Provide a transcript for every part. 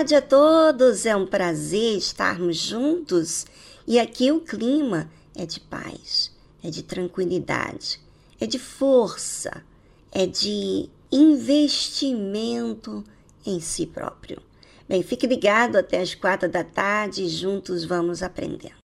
Tarde a todos, é um prazer estarmos juntos e aqui o clima é de paz, é de tranquilidade, é de força, é de investimento em si próprio. Bem, fique ligado até as quatro da tarde e juntos vamos aprender.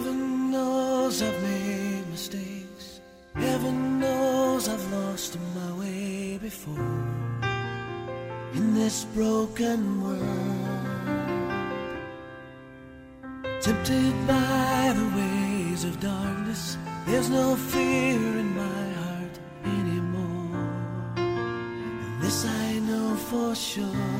Heaven knows I've made mistakes. Heaven knows I've lost my way before. In this broken world, tempted by the ways of darkness, there's no fear in my heart anymore. And this I know for sure.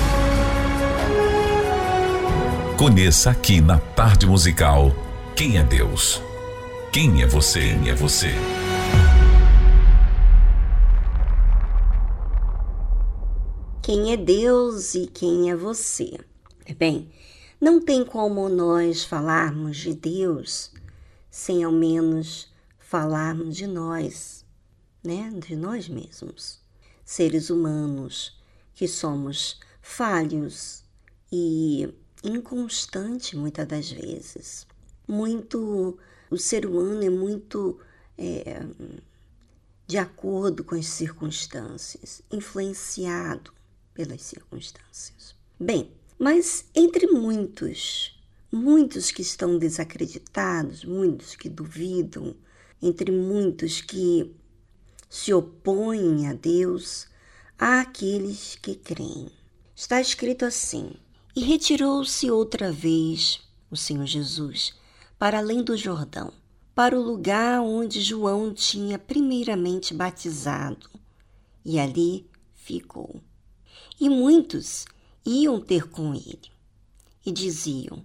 Conheça aqui na Tarde Musical quem é Deus. Quem é você? Quem é você? Quem é Deus e quem é você? Bem, não tem como nós falarmos de Deus sem ao menos falarmos de nós, né? De nós mesmos, seres humanos que somos falhos e inconstante muitas das vezes. Muito, o ser humano é muito é, de acordo com as circunstâncias, influenciado pelas circunstâncias. Bem, mas entre muitos, muitos que estão desacreditados, muitos que duvidam, entre muitos que se opõem a Deus, há aqueles que creem. Está escrito assim: E retirou-se outra vez o Senhor Jesus para além do Jordão, para o lugar onde João tinha primeiramente batizado, e ali ficou. E muitos iam ter com ele e diziam: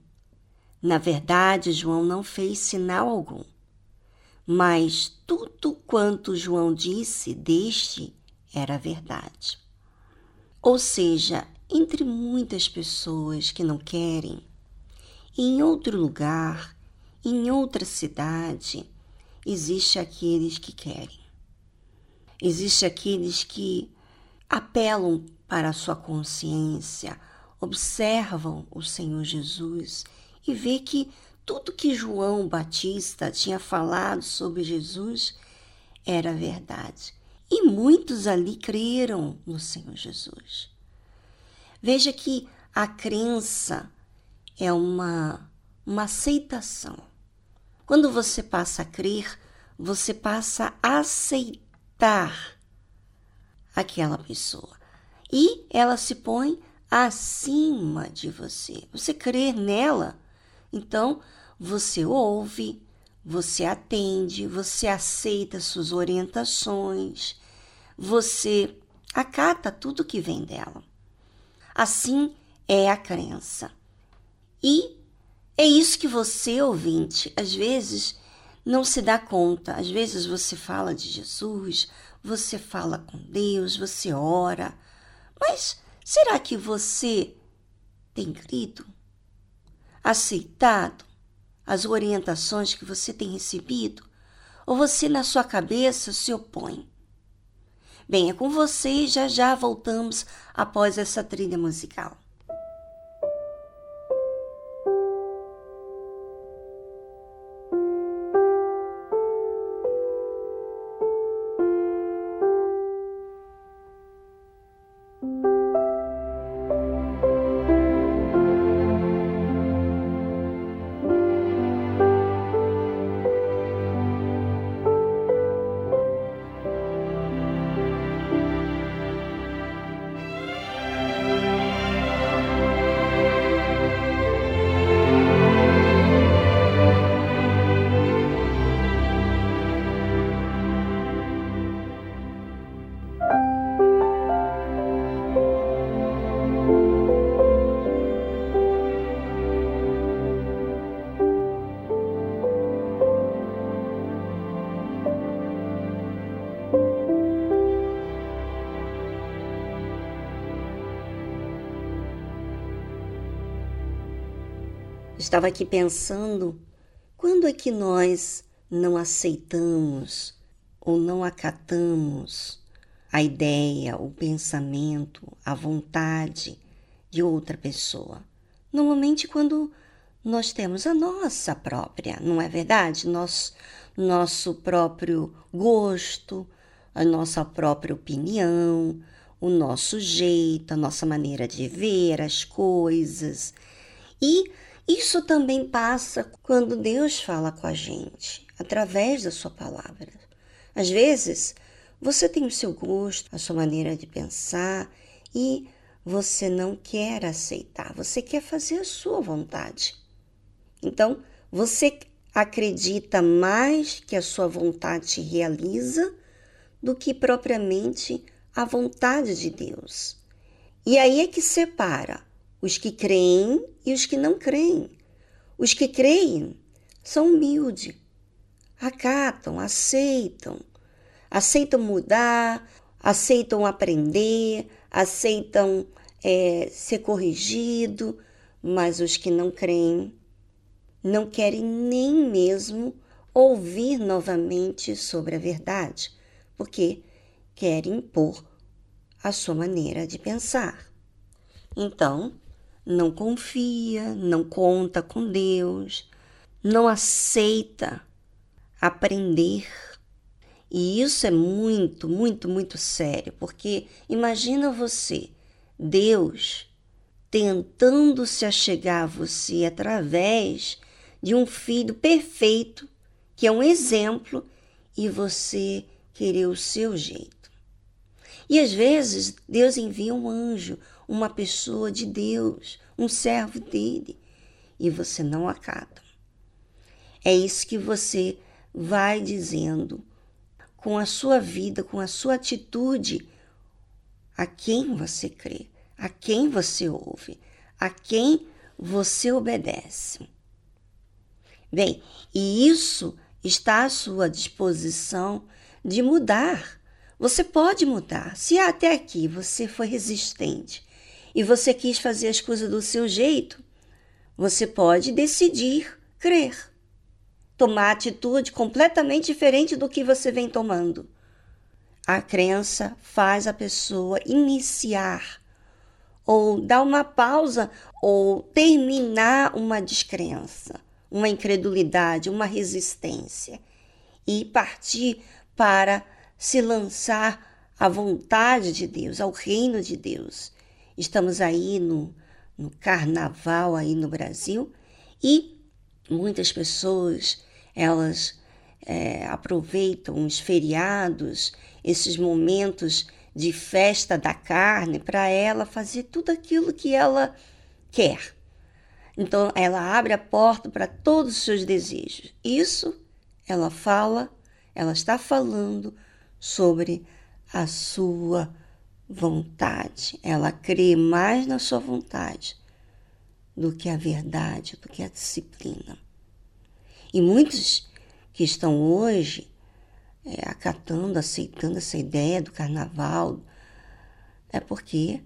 Na verdade, João não fez sinal algum, mas tudo quanto João disse deste era verdade. Ou seja, entre muitas pessoas que não querem, em outro lugar, em outra cidade, existe aqueles que querem. Existe aqueles que apelam para a sua consciência, observam o Senhor Jesus e vê que tudo que João Batista tinha falado sobre Jesus era verdade. E muitos ali creram no Senhor Jesus. Veja que a crença é uma, uma aceitação. Quando você passa a crer, você passa a aceitar aquela pessoa. E ela se põe acima de você. Você crer nela, então você ouve, você atende, você aceita suas orientações, você acata tudo que vem dela. Assim é a crença. E é isso que você, ouvinte, às vezes não se dá conta. Às vezes você fala de Jesus, você fala com Deus, você ora, mas será que você tem crido? Aceitado as orientações que você tem recebido? Ou você, na sua cabeça, se opõe? Bem, é com você e já já voltamos após essa trilha musical. Estava aqui pensando quando é que nós não aceitamos ou não acatamos a ideia, o pensamento, a vontade de outra pessoa. Normalmente quando nós temos a nossa própria, não é verdade? Nosso, nosso próprio gosto, a nossa própria opinião, o nosso jeito, a nossa maneira de ver as coisas. E isso também passa quando Deus fala com a gente, através da sua palavra. Às vezes, você tem o seu gosto, a sua maneira de pensar e você não quer aceitar, você quer fazer a sua vontade. Então, você acredita mais que a sua vontade realiza do que propriamente a vontade de Deus. E aí é que separa os que creem e os que não creem. Os que creem são humildes, acatam, aceitam, aceitam mudar, aceitam aprender, aceitam é, ser corrigido, mas os que não creem não querem nem mesmo ouvir novamente sobre a verdade, porque querem impor a sua maneira de pensar. Então, não confia, não conta com Deus, não aceita aprender. E isso é muito, muito, muito sério, porque imagina você, Deus, tentando se achegar a você através de um filho perfeito, que é um exemplo, e você querer o seu jeito. E às vezes Deus envia um anjo, uma pessoa de Deus, um servo dele, e você não acata. É isso que você vai dizendo com a sua vida, com a sua atitude, a quem você crê, a quem você ouve, a quem você obedece. Bem, e isso está à sua disposição de mudar. Você pode mudar. Se até aqui você foi resistente e você quis fazer as coisas do seu jeito, você pode decidir crer, tomar atitude completamente diferente do que você vem tomando. A crença faz a pessoa iniciar ou dar uma pausa ou terminar uma descrença, uma incredulidade, uma resistência e partir para se lançar à vontade de Deus, ao reino de Deus Estamos aí no, no carnaval aí no Brasil e muitas pessoas elas é, aproveitam os feriados, esses momentos de festa da carne, para ela fazer tudo aquilo que ela quer. Então, ela abre a porta para todos os seus desejos. Isso ela fala, ela está falando sobre a sua vontade. Ela crê mais na sua vontade do que a verdade, do que a disciplina. E muitos que estão hoje é, acatando, aceitando essa ideia do carnaval, é porque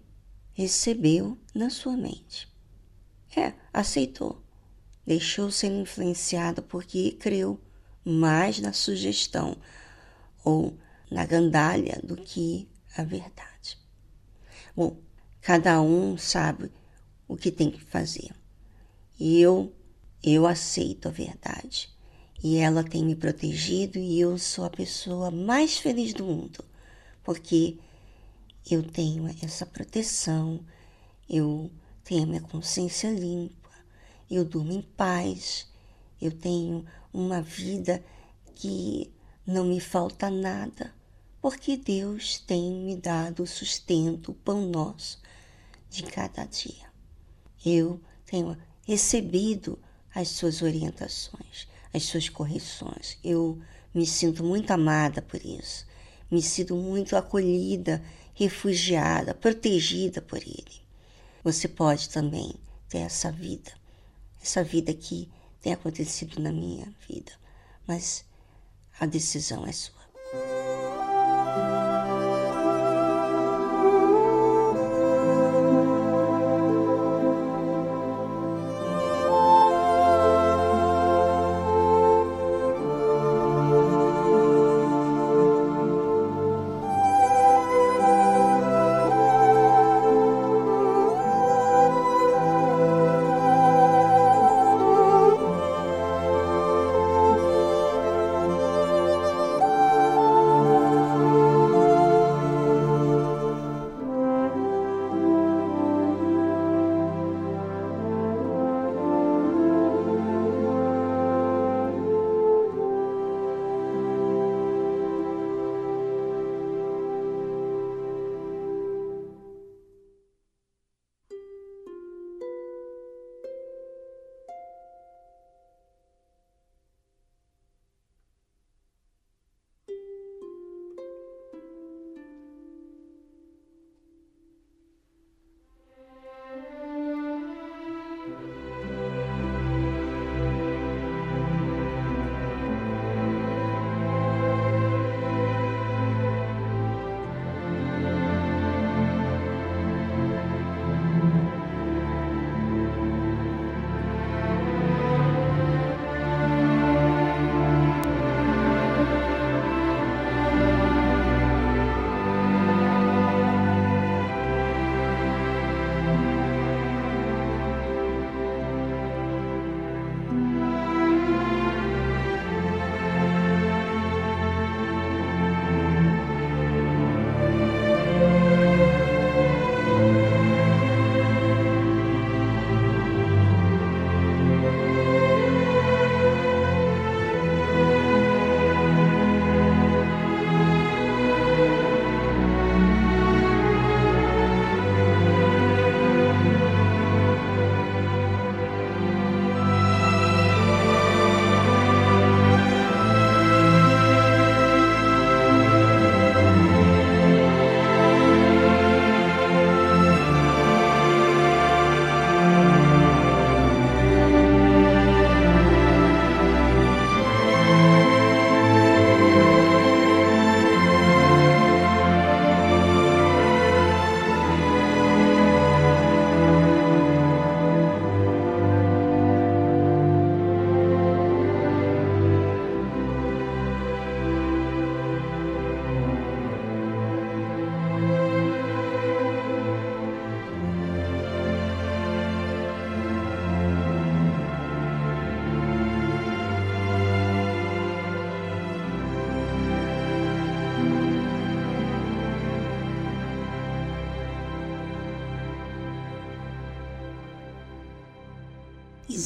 recebeu na sua mente. É, aceitou. Deixou ser influenciado porque creu mais na sugestão ou na gandalha do que a verdade. Cada um sabe o que tem que fazer. Eu, eu aceito a verdade. E ela tem me protegido e eu sou a pessoa mais feliz do mundo, porque eu tenho essa proteção, eu tenho a minha consciência limpa, eu durmo em paz, eu tenho uma vida que não me falta nada, porque Deus tem me dado o sustento, o pão nosso de cada dia. Eu tenho recebido as suas orientações, as suas correções. Eu me sinto muito amada por isso. Me sinto muito acolhida, refugiada, protegida por Ele. Você pode também ter essa vida, essa vida que tem acontecido na minha vida, mas a decisão é sua.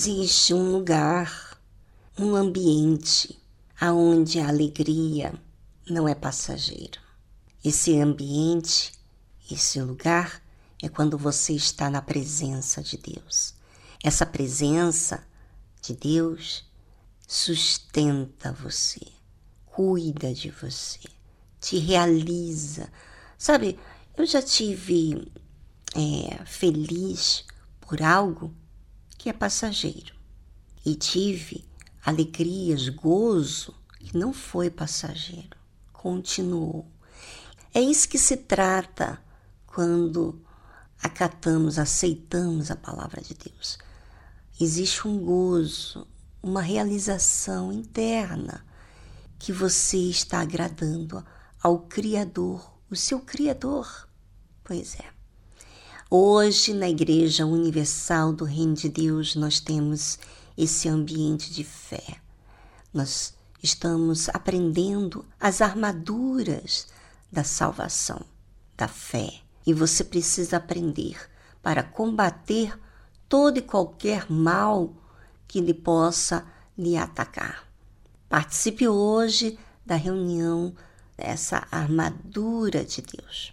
Existe um lugar, um ambiente aonde a alegria não é passageiro. Esse ambiente, esse lugar é quando você está na presença de Deus. Essa presença de Deus sustenta você, cuida de você, te realiza. Sabe, eu já tive é, feliz por algo que é passageiro e tive alegrias, gozo que não foi passageiro, continuou. É isso que se trata quando acatamos, aceitamos a palavra de Deus. Existe um gozo, uma realização interna que você está agradando ao Criador, o seu Criador. Pois é. Hoje, na Igreja Universal do Reino de Deus, nós temos esse ambiente de fé. Nós estamos aprendendo as armaduras da salvação, da fé. E você precisa aprender para combater todo e qualquer mal que lhe possa lhe atacar. Participe hoje da reunião dessa armadura de Deus.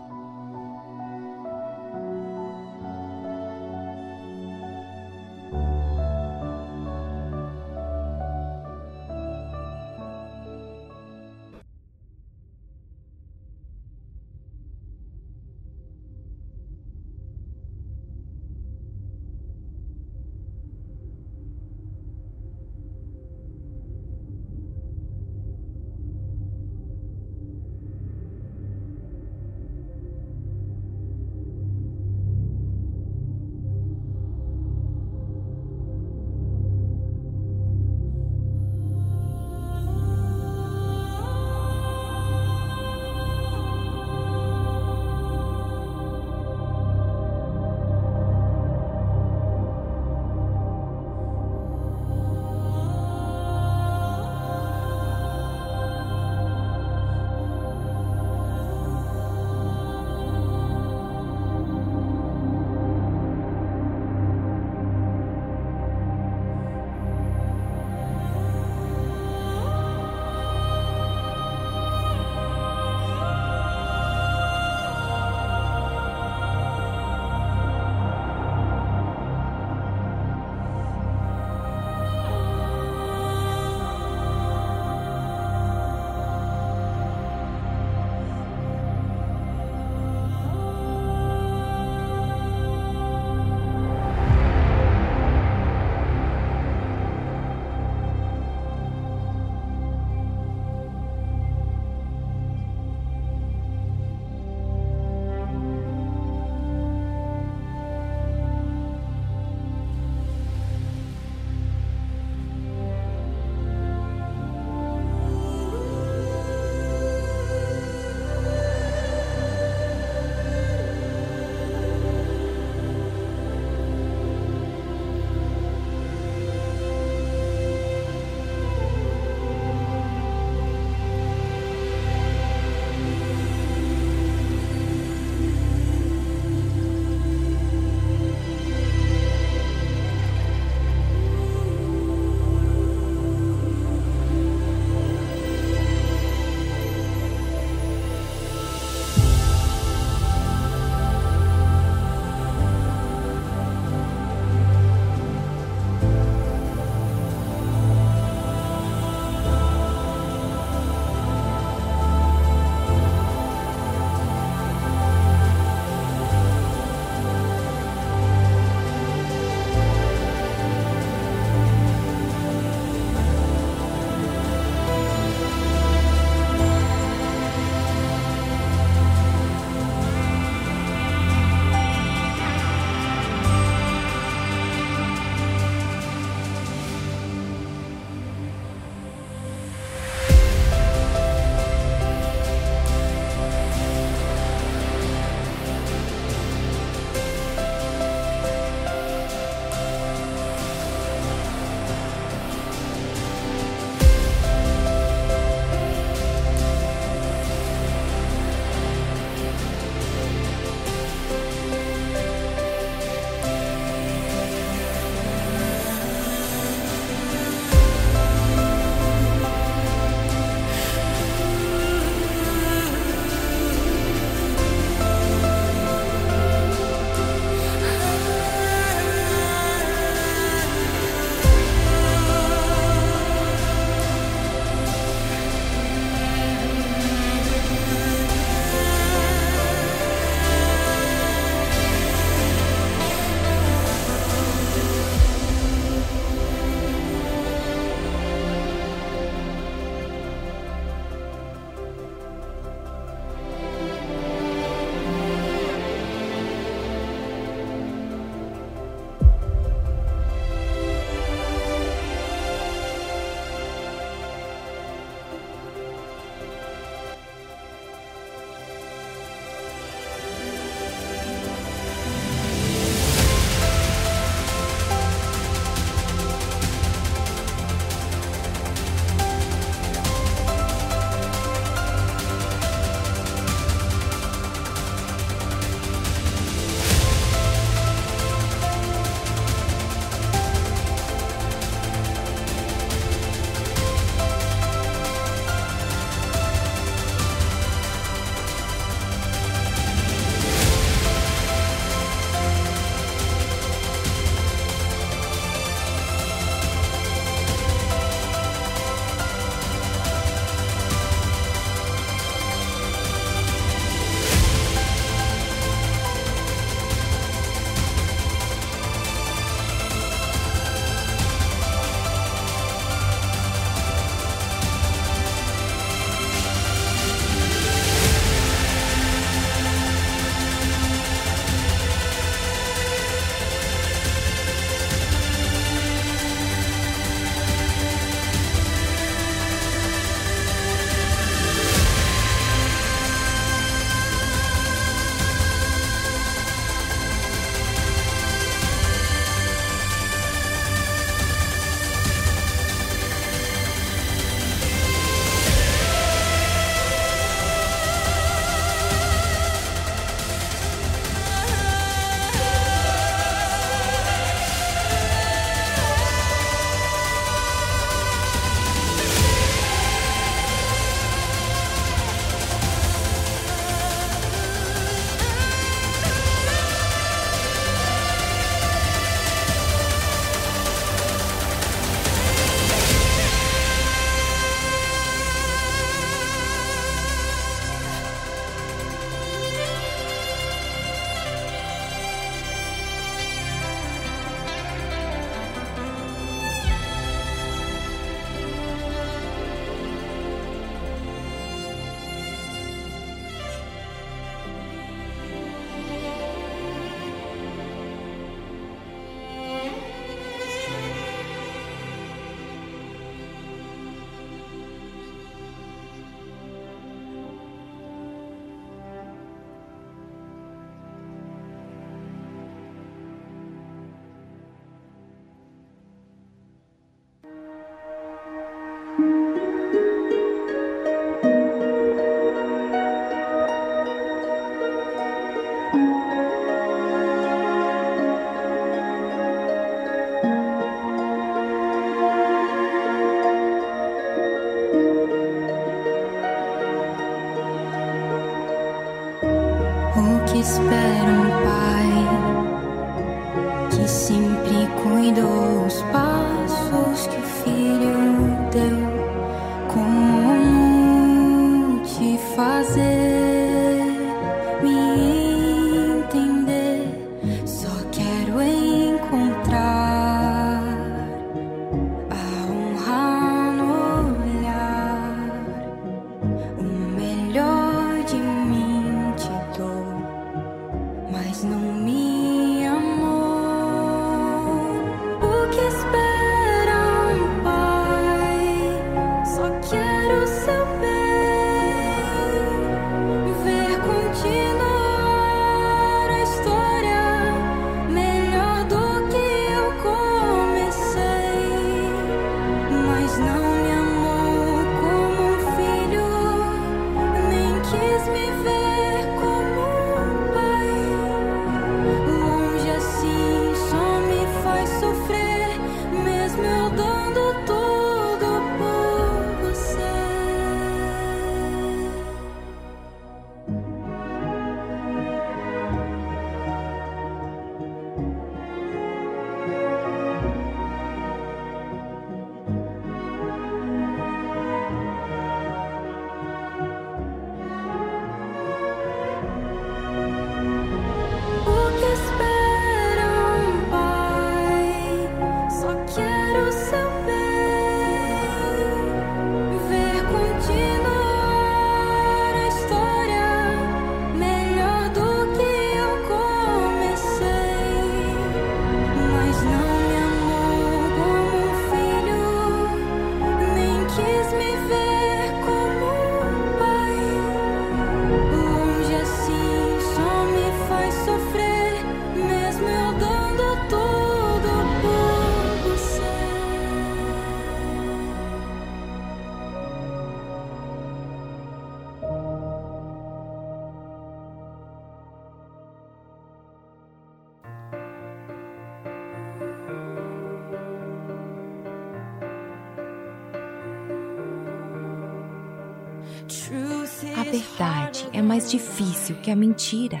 Difícil que a mentira.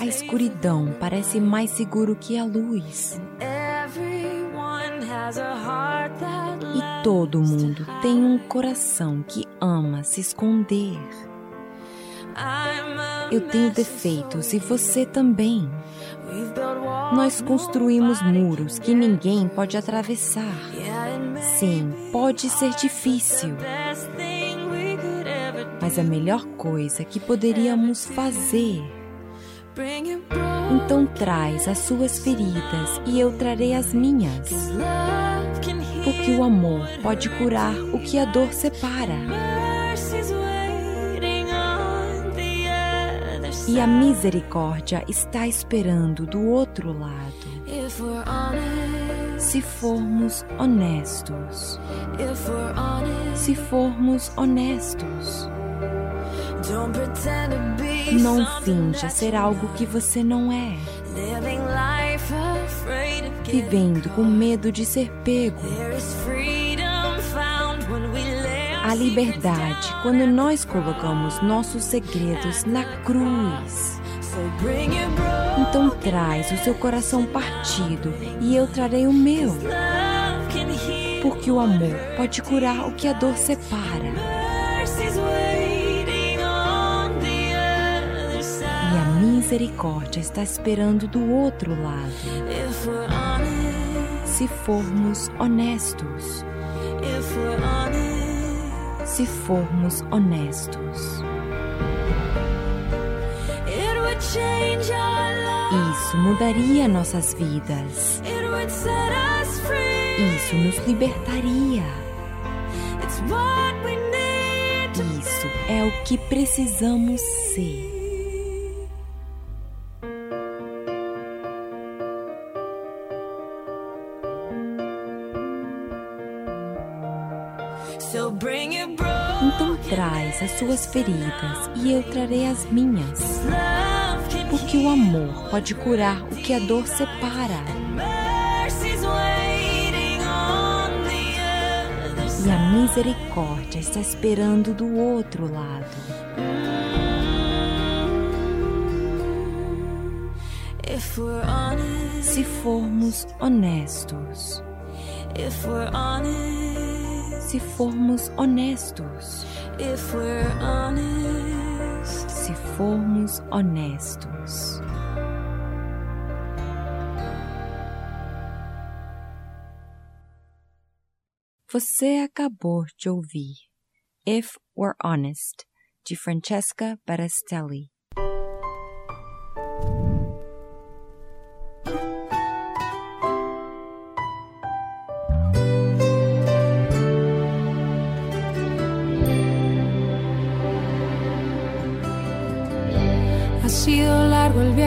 A escuridão parece mais seguro que a luz. E todo mundo tem um coração que ama se esconder. Eu tenho defeitos e você também. Nós construímos muros que ninguém pode atravessar. Sim, pode ser difícil mas a melhor coisa que poderíamos fazer. Então traz as suas feridas e eu trarei as minhas. Porque o amor pode curar o que a dor separa. E a misericórdia está esperando do outro lado. Se formos honestos. Se formos honestos. Não finja ser algo que você não é. Vivendo com medo de ser pego. A liberdade quando nós colocamos nossos segredos na cruz. Então traz o seu coração partido e eu trarei o meu. Porque o amor pode curar o que a dor separa. Misericórdia está esperando do outro lado. Se formos honestos. Se formos honestos. Isso mudaria nossas vidas. Isso nos libertaria. Isso é o que precisamos ser. traz as suas feridas e eu trarei as minhas. Porque o amor pode curar o que a dor separa. E a misericórdia está esperando do outro lado. Se formos honestos. Se formos honestos. Se formos honestos. Você acabou de ouvir If We're Honest, de Francesca Barastelli.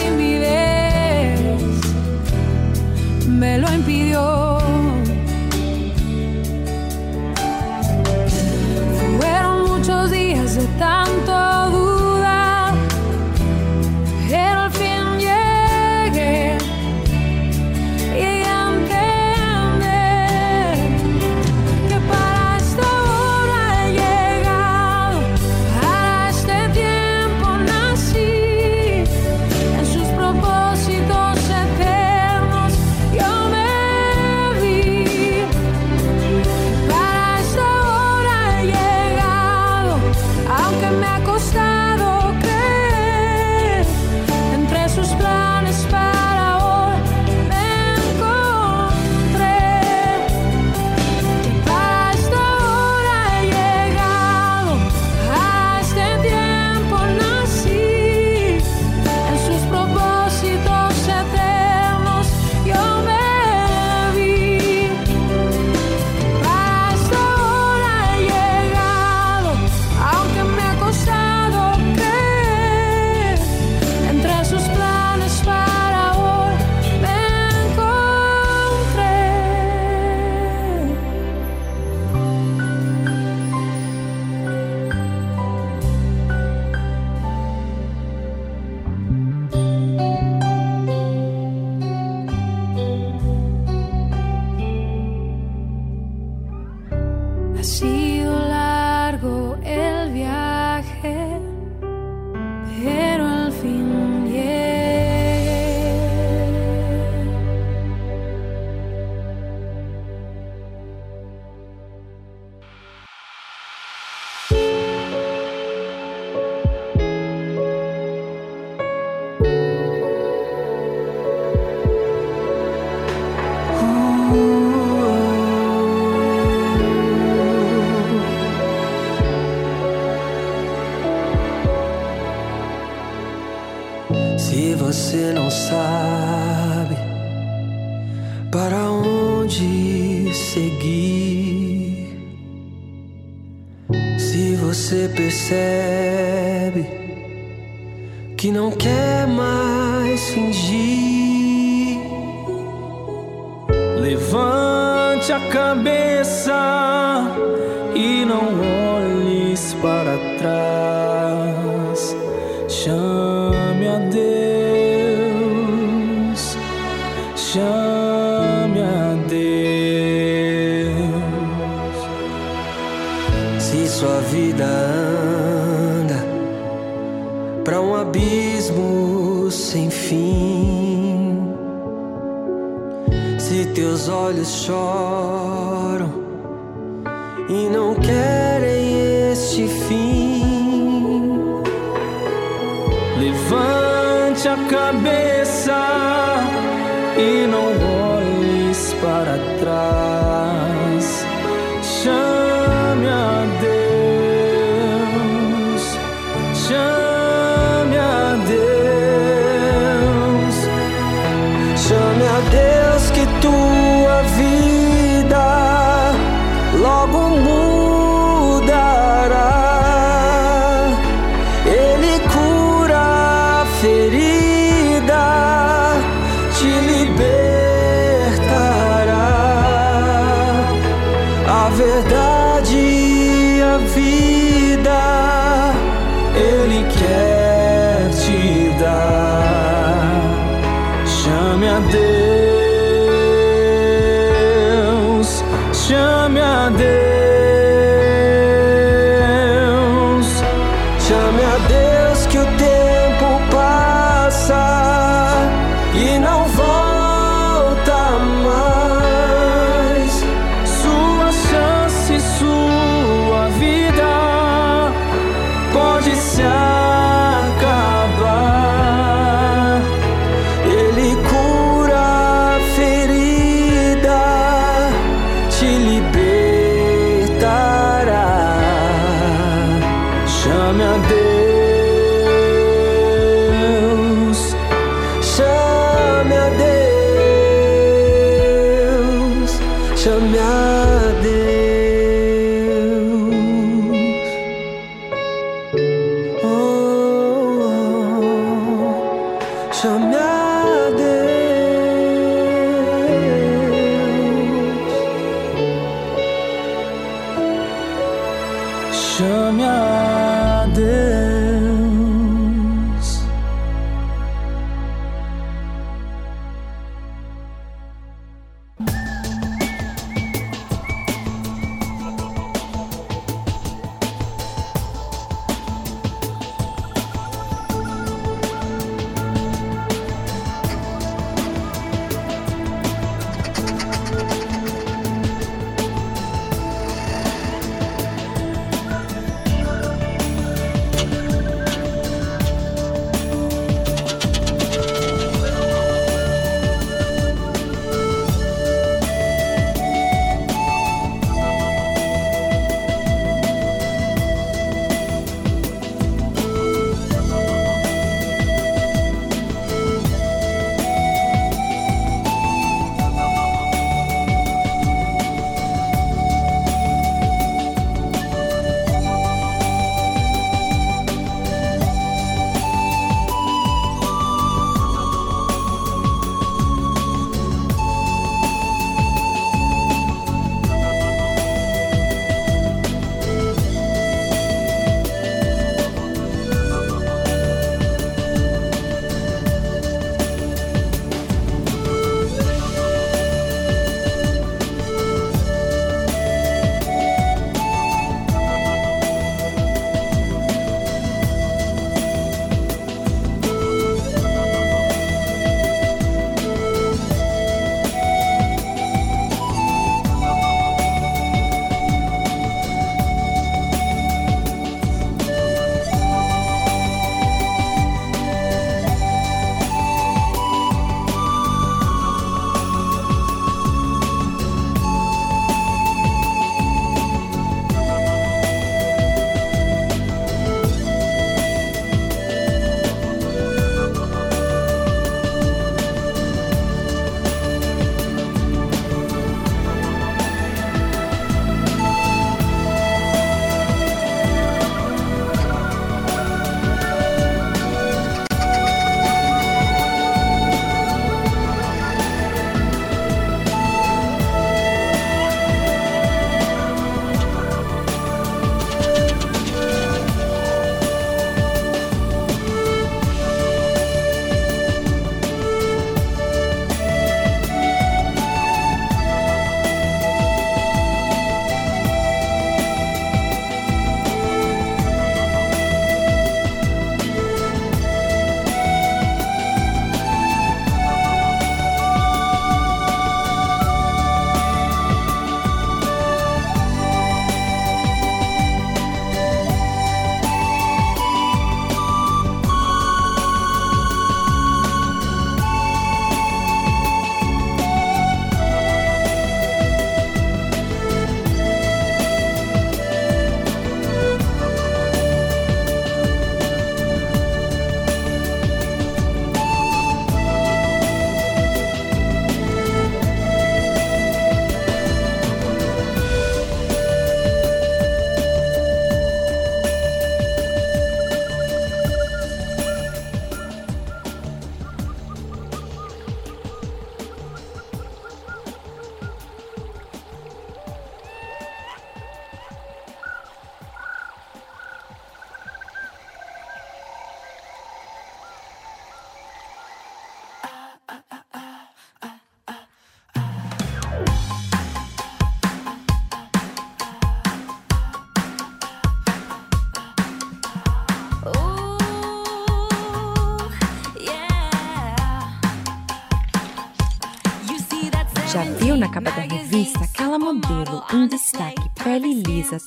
timidez me lo impidió. Deus que tua vida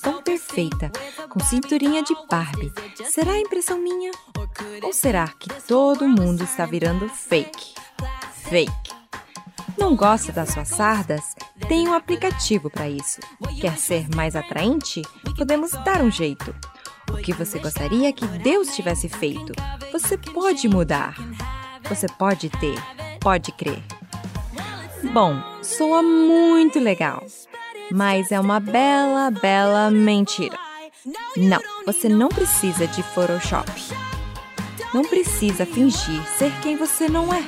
tão perfeita, com cinturinha de Barbie? Será impressão minha? Ou será que todo mundo está virando fake? Fake. Não gosta das suas sardas? Tem um aplicativo para isso. Quer ser mais atraente? Podemos dar um jeito. O que você gostaria que Deus tivesse feito? Você pode mudar. Você pode ter. Pode crer. Bom, soa muito legal, mas é uma bela, bela mentira. Não, você não precisa de Photoshop. Não precisa fingir ser quem você não é.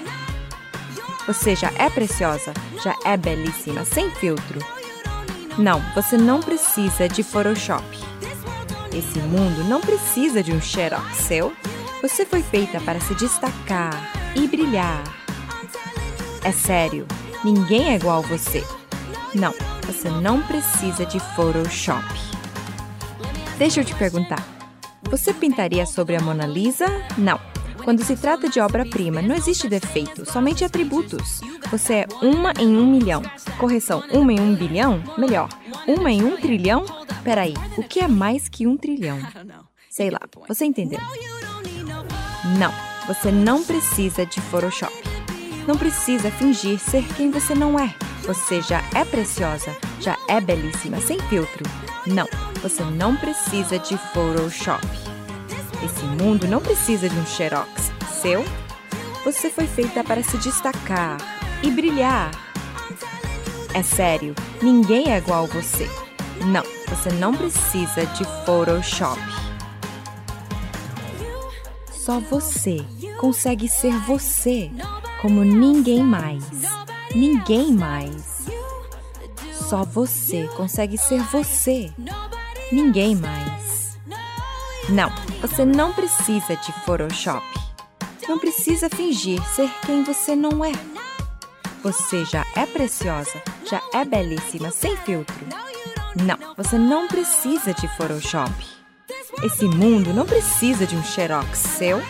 Você já é preciosa, já é belíssima, sem filtro. Não, você não precisa de Photoshop. Esse mundo não precisa de um xerox seu. Você foi feita para se destacar e brilhar. É sério, ninguém é igual a você. Não, você não precisa de Photoshop. Deixa eu te perguntar: você pintaria sobre a Mona Lisa? Não. Quando se trata de obra-prima, não existe defeito, somente atributos. Você é uma em um milhão. Correção, uma em um bilhão? Melhor, uma em um trilhão? Peraí, o que é mais que um trilhão? Sei lá, você entendeu? Não, você não precisa de Photoshop. Não precisa fingir ser quem você não é. Você já é preciosa, já é belíssima, sem filtro. Não, você não precisa de Photoshop. Esse mundo não precisa de um xerox seu. Você foi feita para se destacar e brilhar. É sério, ninguém é igual a você. Não, você não precisa de Photoshop. Só você consegue ser você, como ninguém mais. Ninguém mais. Só você consegue ser você. Ninguém mais. Não, você não precisa de Photoshop. Não precisa fingir ser quem você não é. Você já é preciosa, já é belíssima, sem filtro. Não, você não precisa de Photoshop. Esse mundo não precisa de um xerox seu.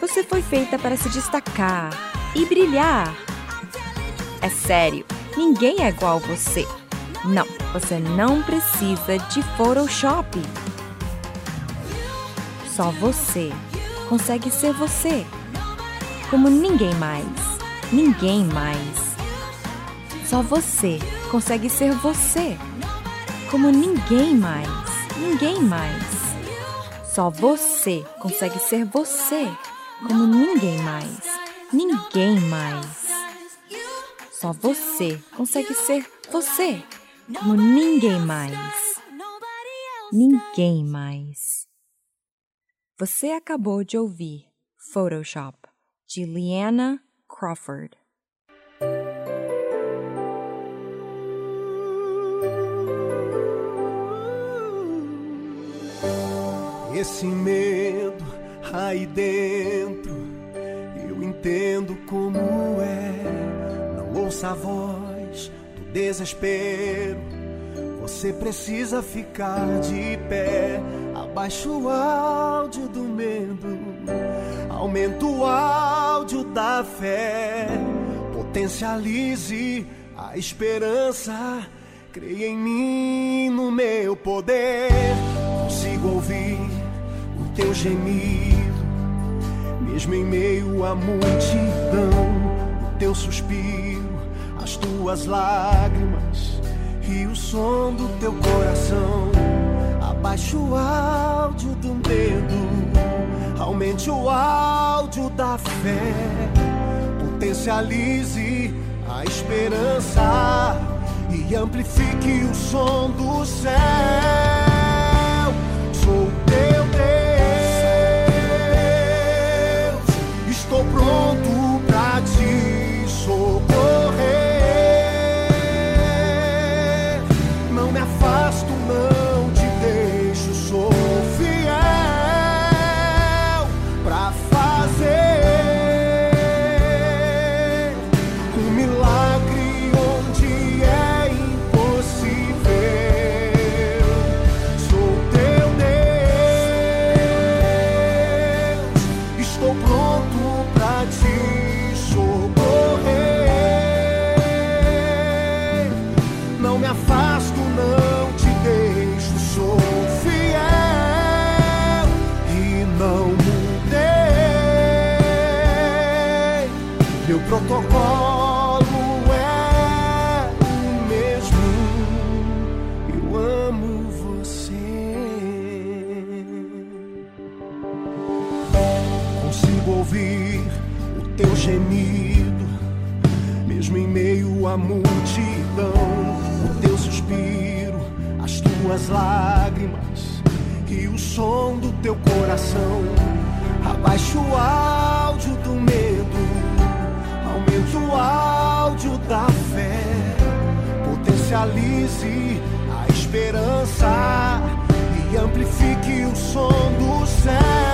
Você foi feita para se destacar e brilhar. É sério, ninguém é igual a você. Não, você não precisa de Photoshop. Só você consegue ser você, como ninguém mais. Ninguém mais. Só você consegue ser você, como ninguém mais. Ninguém mais. Só você consegue ser você, como ninguém mais. Ninguém mais. Só você consegue ser você, como ninguém mais. Ninguém mais. Você acabou de ouvir Photoshop, de Liana Crawford. Esse medo aí dentro, eu entendo como é. Ouça a voz do desespero. Você precisa ficar de pé. Abaixa o áudio do medo, aumenta o áudio da fé. Potencialize a esperança. Creia em mim, no meu poder. Consigo ouvir o teu gemido, mesmo em meio à multidão. O teu suspiro, tuas lágrimas e o som do teu coração. Abaixe o áudio do medo, aumente o áudio da fé, potencialize a esperança e amplifique o som do céu. Sou teu Deus, estou pronto Abaixa o áudio do medo, aumente o áudio da fé, potencialize a esperança e amplifique o som do céu.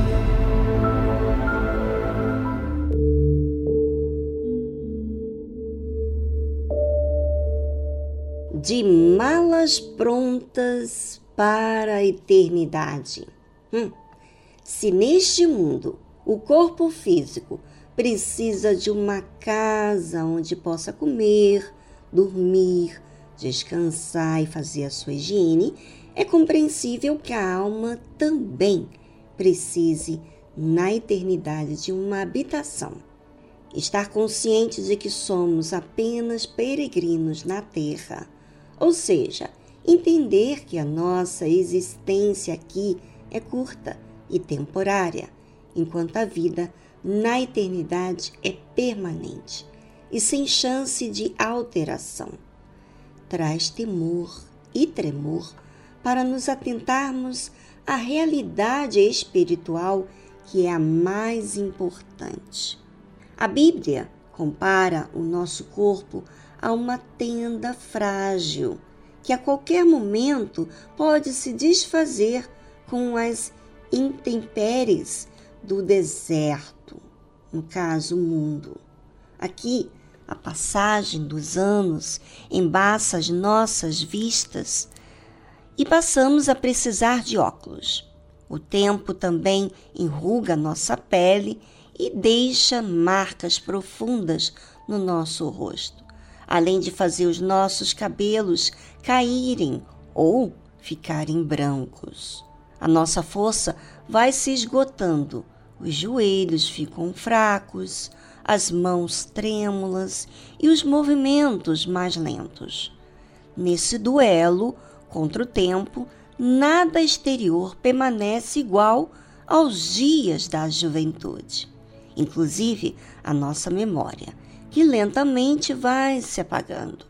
De malas prontas para a eternidade. Hum. Se neste mundo o corpo físico precisa de uma casa onde possa comer, dormir, descansar e fazer a sua higiene, é compreensível que a alma também precise, na eternidade, de uma habitação. Estar consciente de que somos apenas peregrinos na terra, ou seja, entender que a nossa existência aqui é curta e temporária, enquanto a vida na eternidade é permanente e sem chance de alteração. Traz temor e tremor para nos atentarmos à realidade espiritual que é a mais importante. A Bíblia compara o nosso corpo a uma tenda frágil que a qualquer momento pode se desfazer com as intempéries do deserto, no caso, o mundo. Aqui, a passagem dos anos embaça as nossas vistas e passamos a precisar de óculos. O tempo também enruga nossa pele e deixa marcas profundas no nosso rosto, além de fazer os nossos cabelos caírem ou ficarem brancos. A nossa força vai se esgotando, os joelhos ficam fracos, as mãos trêmulas e os movimentos mais lentos. Nesse duelo contra o tempo, nada exterior permanece igual aos dias da juventude, inclusive a nossa memória, que lentamente vai se apagando.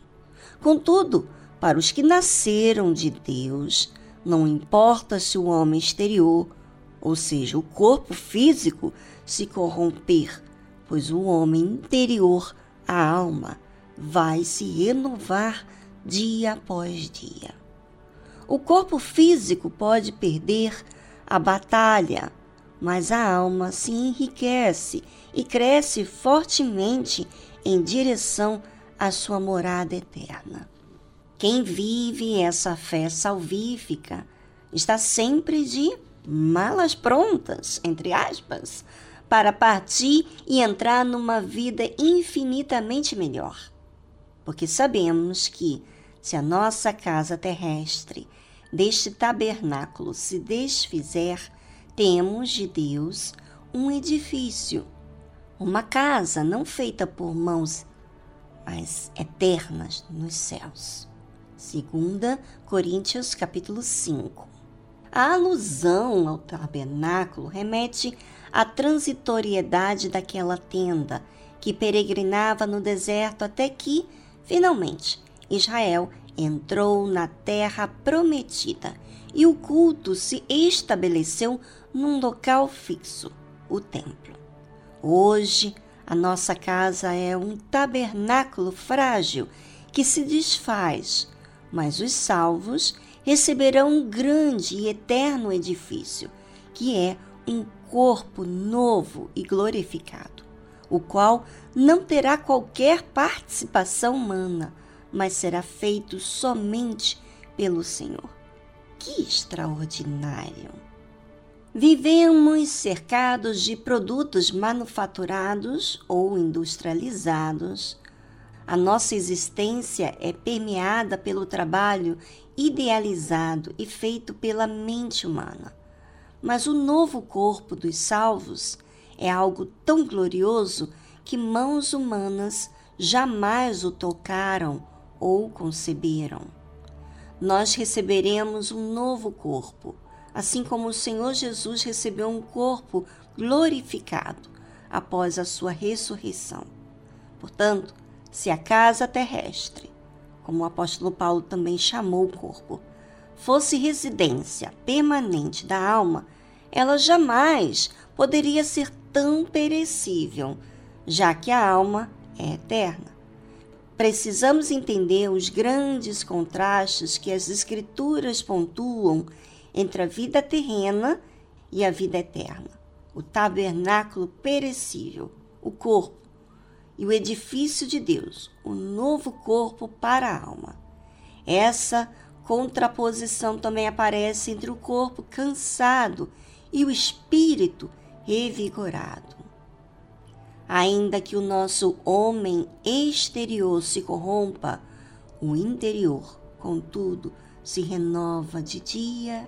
Contudo, para os que nasceram de Deus, não importa se o homem exterior, ou seja, o corpo físico, se corromper, pois o homem interior, a alma, vai se renovar dia após dia. O corpo físico pode perder a batalha, mas a alma se enriquece e cresce fortemente em direção à sua morada eterna. Quem vive essa fé salvífica está sempre de malas prontas, entre aspas, para partir e entrar numa vida infinitamente melhor. Porque sabemos que, se a nossa casa terrestre deste tabernáculo se desfizer, temos de Deus um edifício, uma casa não feita por mãos, mas eternas nos céus. Segunda Coríntios capítulo 5. A alusão ao tabernáculo remete à transitoriedade daquela tenda que peregrinava no deserto até que, finalmente, Israel entrou na terra prometida e o culto se estabeleceu num local fixo, o templo. Hoje, a nossa casa é um tabernáculo frágil que se desfaz, mas os salvos receberão um grande e eterno edifício, que é um corpo novo e glorificado, o qual não terá qualquer participação humana, mas será feito somente pelo Senhor. Que extraordinário! Vivemos cercados de produtos manufaturados ou industrializados. A nossa existência é permeada pelo trabalho idealizado e feito pela mente humana. Mas o novo corpo dos salvos é algo tão glorioso que mãos humanas jamais o tocaram ou conceberam. Nós receberemos um novo corpo assim como o Senhor Jesus recebeu um corpo glorificado após a sua ressurreição. Portanto, se a casa terrestre, como o apóstolo Paulo também chamou o corpo, fosse residência permanente da alma, ela jamais poderia ser tão perecível, já que a alma é eterna. Precisamos entender os grandes contrastes que as Escrituras pontuam entre a vida terrena e a vida eterna, o tabernáculo perecível, o corpo, e o edifício de Deus, o novo corpo para a alma. Essa contraposição também aparece entre o corpo cansado e o espírito revigorado. Ainda que o nosso homem exterior se corrompa, o interior, contudo, se renova de dia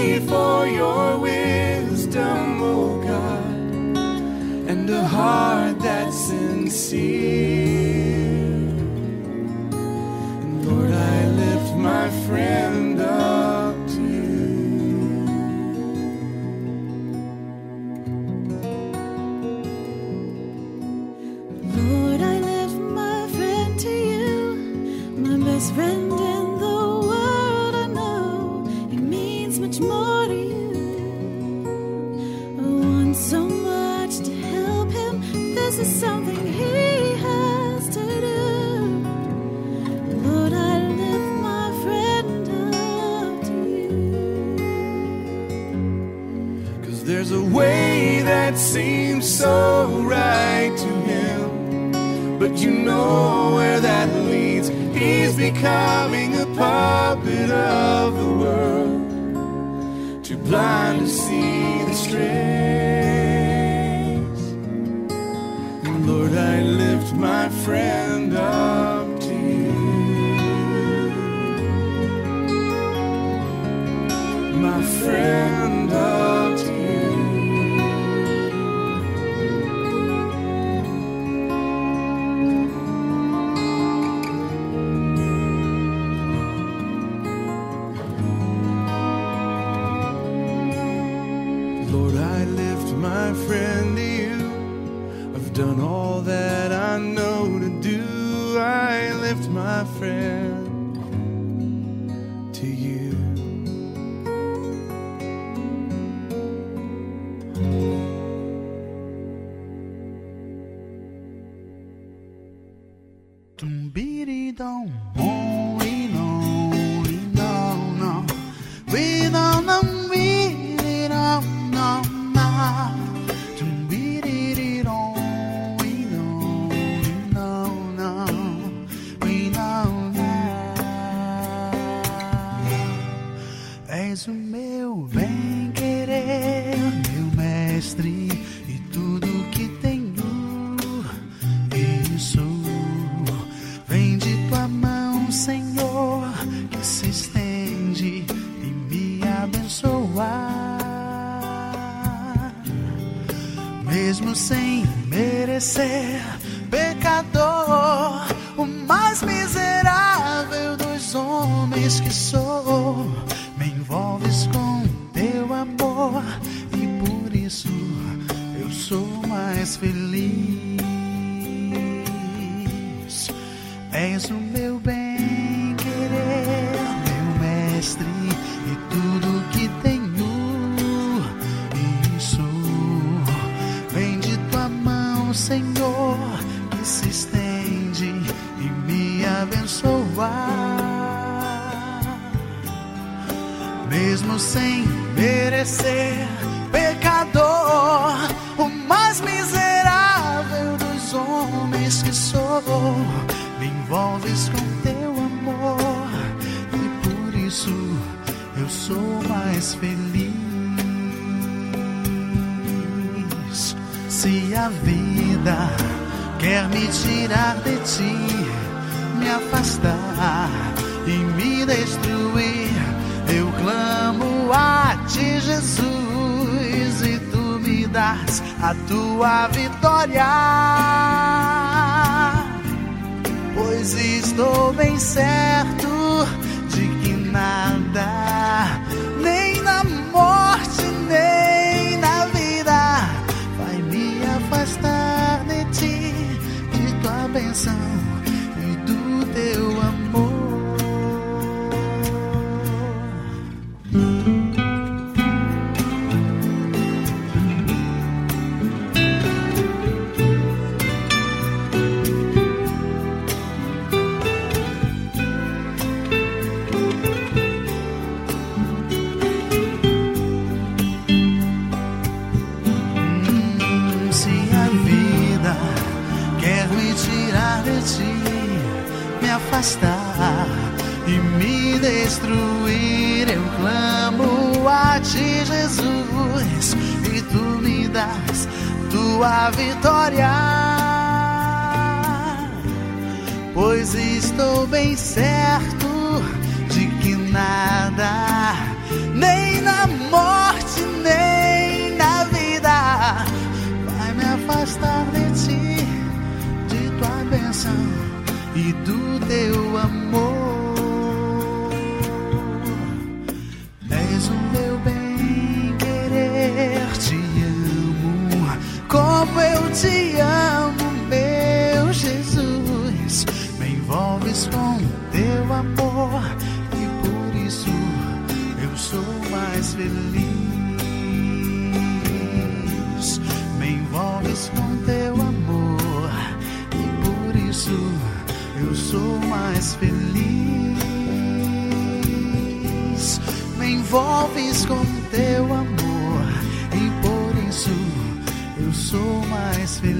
for your wisdom, oh God, and a heart that's sincere. And Lord, I lift my friend seems so right to him, but you know where that leads. He's becoming a puppet of the world, too blind to see the strays. Lord, I lift my friend up. My friend Senhor que se estende e me abençoa. Mesmo sem merecer, pecador, o mais miserável dos homens que sou, me envolves com teu amor e por isso eu sou mais feliz se a vida vida quer me tirar de ti, me afastar e me destruir. Eu clamo a ti, Jesus, e tu me das a tua vitória. Pois estou bem certo e me destruir, eu clamo a ti, Jesus, e tu me das tua vitória. Pois estou bem certo de que nada, nem na morte, nem na vida, vai me afastar de ti, de tua bênção e do teu amor. És o meu bem querer, te amo como eu te amo, meu Jesus. Me envolves com teu amor e por isso eu sou mais feliz. Me envolves com teu amor e por isso sou mais feliz. Me envolves com teu amor e por isso eu sou mais feliz. Feliz.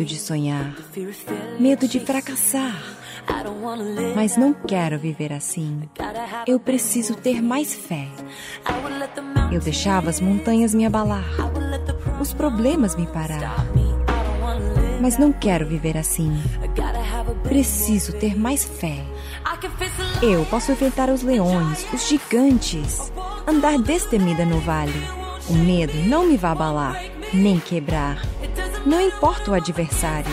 Medo de sonhar, medo de fracassar. Mas não quero viver assim. Eu preciso ter mais fé. Eu deixava as montanhas me abalar, os problemas me parar. Mas não quero viver assim. Preciso ter mais fé. Eu posso enfrentar os leões, os gigantes, andar destemida no vale. O medo não me vai abalar, nem quebrar. Não importa o adversário.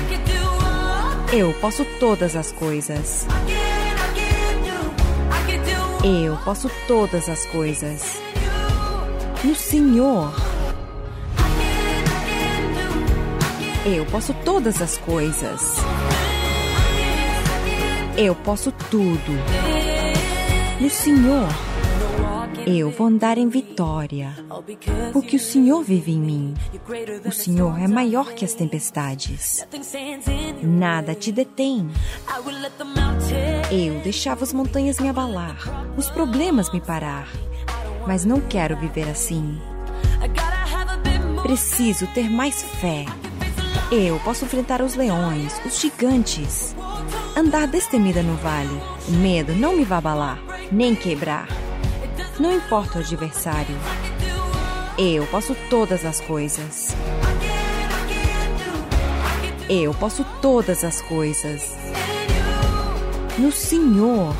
Eu posso todas as coisas. Eu posso todas as coisas. No Senhor. Eu posso todas as coisas. Eu posso tudo. No Senhor. Eu vou andar em vitória, porque o Senhor vive em mim. O Senhor é maior que as tempestades. Nada te detém. Eu deixava as montanhas me abalar, os problemas me parar. Mas não quero viver assim. Preciso ter mais fé. Eu posso enfrentar os leões, os gigantes. Andar destemida no vale. O medo não me vai abalar, nem quebrar. Não importa o adversário. Eu posso todas as coisas. Eu posso todas as coisas. No Senhor.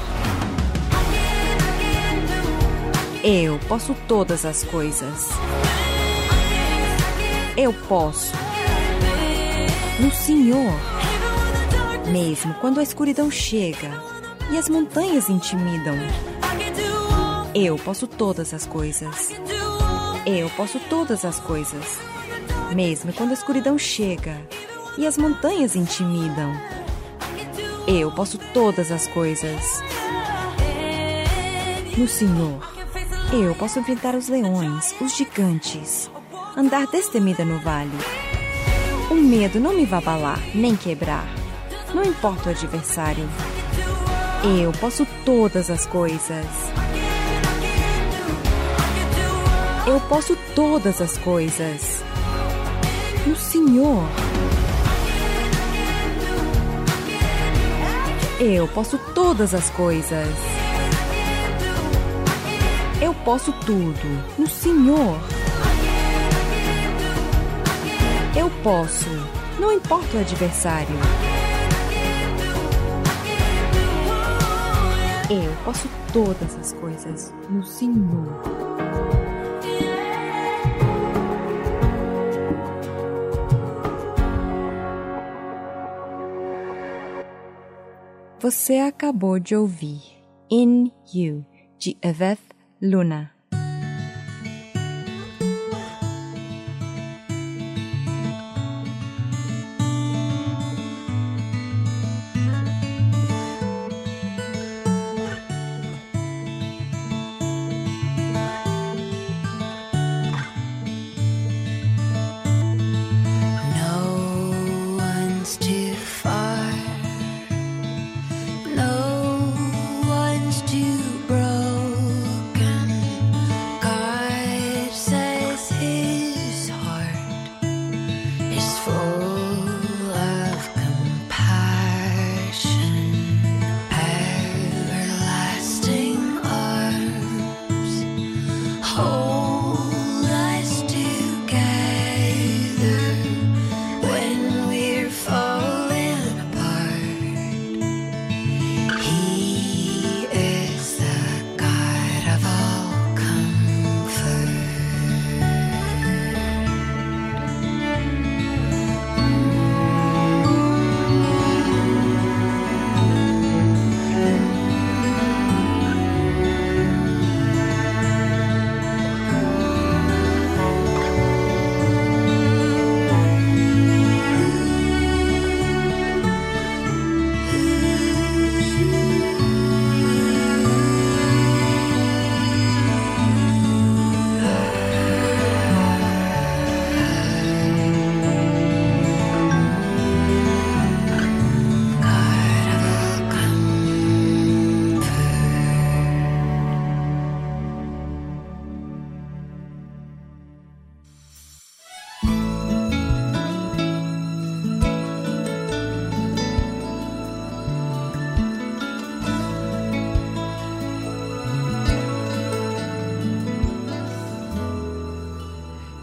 Eu posso todas as coisas. Eu posso. No Senhor. Mesmo quando a escuridão chega e as montanhas intimidam. Eu posso todas as coisas. Eu posso todas as coisas. Mesmo quando a escuridão chega e as montanhas intimidam. Eu posso todas as coisas. No Senhor, eu posso enfrentar os leões, os gigantes, andar destemida no vale. O medo não me vai abalar, nem quebrar. Não importa o adversário. Eu posso todas as coisas. Eu posso todas as coisas. No Senhor. Eu posso todas as coisas. Eu posso tudo no Senhor. Eu posso, não importa o adversário. Eu posso todas as coisas no Senhor. Você acabou de ouvir In You, de Eveth Luna.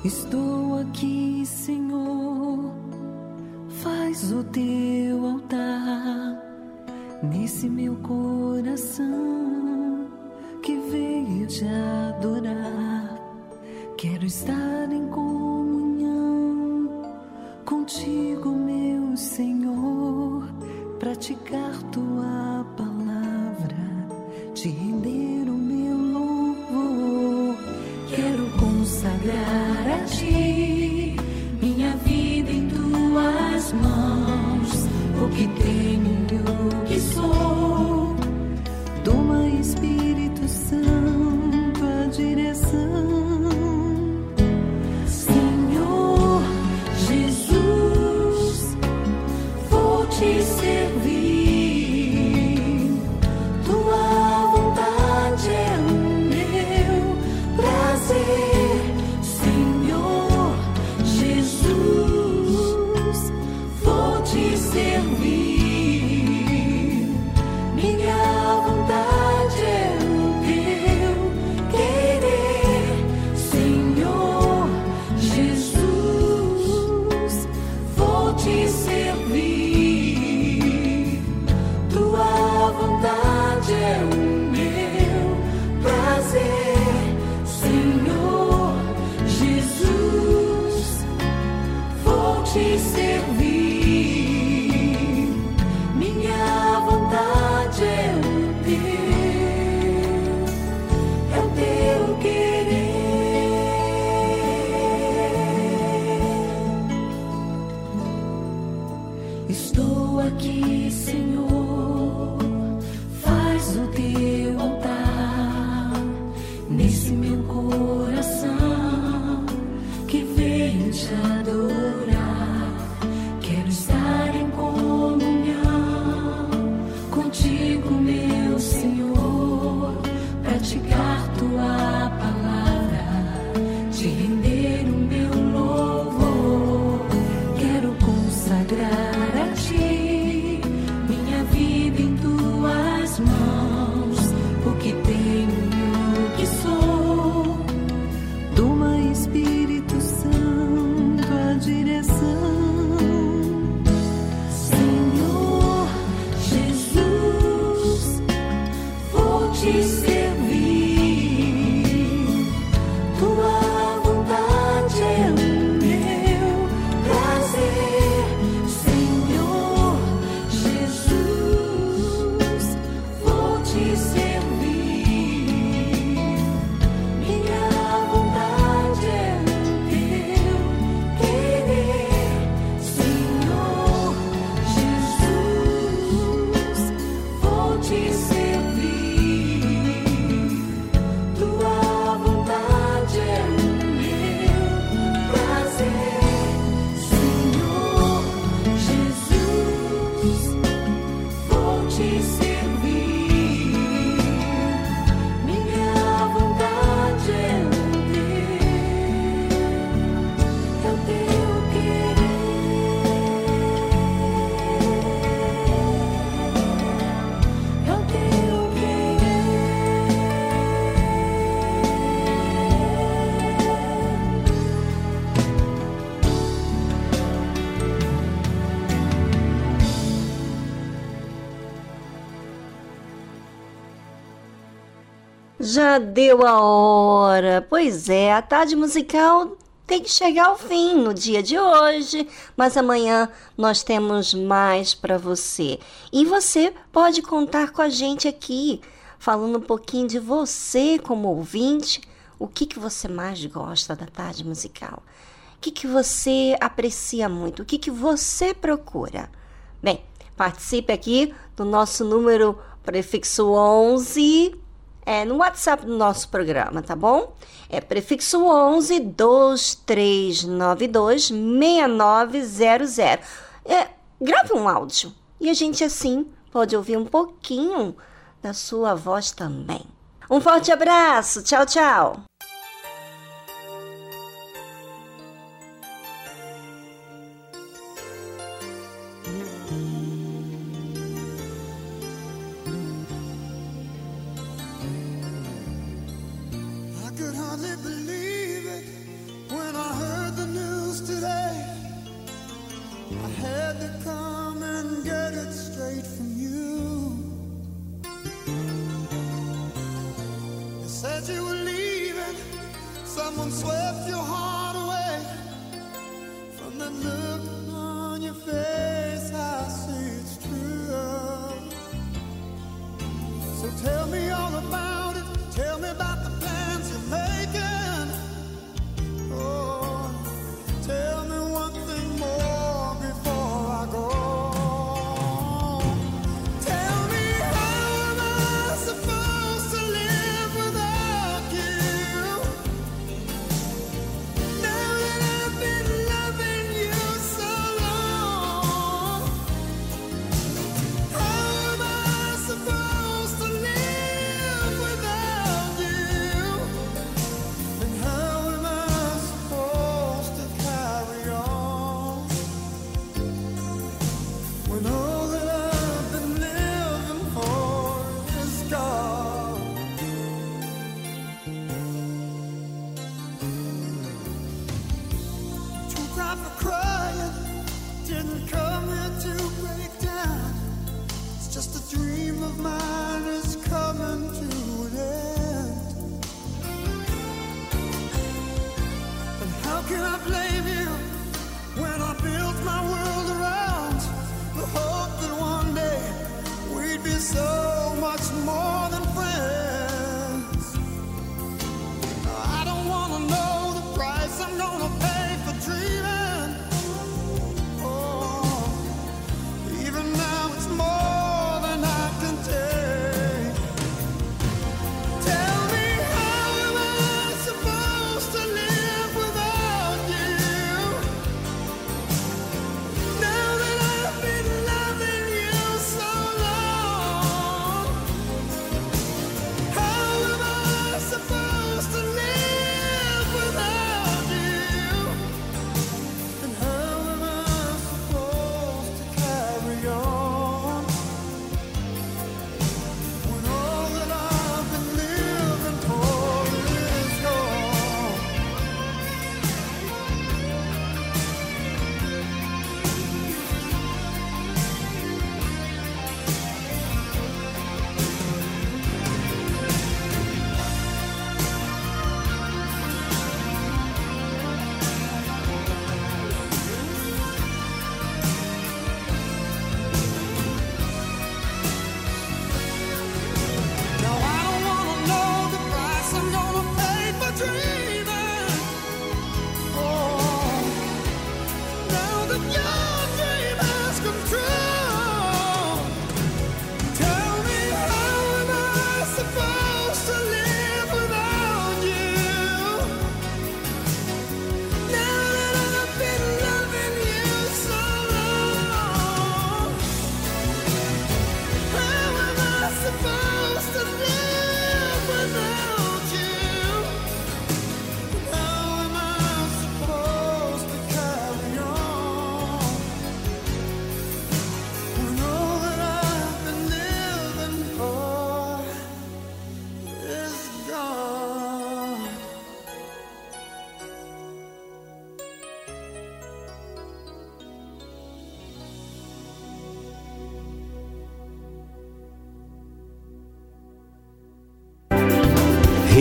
Estou aqui, Senhor. Faz o teu altar nesse meu coração que veio te adorar. Quero estar em comunhão contigo, meu Senhor, praticar tua Já deu a hora. Pois é, a tarde musical tem que chegar ao fim no dia de hoje, mas amanhã nós temos mais para você. E você pode contar com a gente aqui, falando um pouquinho de você como ouvinte, o que, que você mais gosta da tarde musical. O que, que você aprecia muito? O que, que você procura? Bem, participe aqui do nosso número prefixo 11 é no WhatsApp do nosso programa, tá bom? É prefixo 11 2392 6900. É, grave um áudio e a gente assim pode ouvir um pouquinho da sua voz também. Um forte abraço, tchau, tchau. Someone swept your heart away from that look on your face. I see it's true. So tell me all about.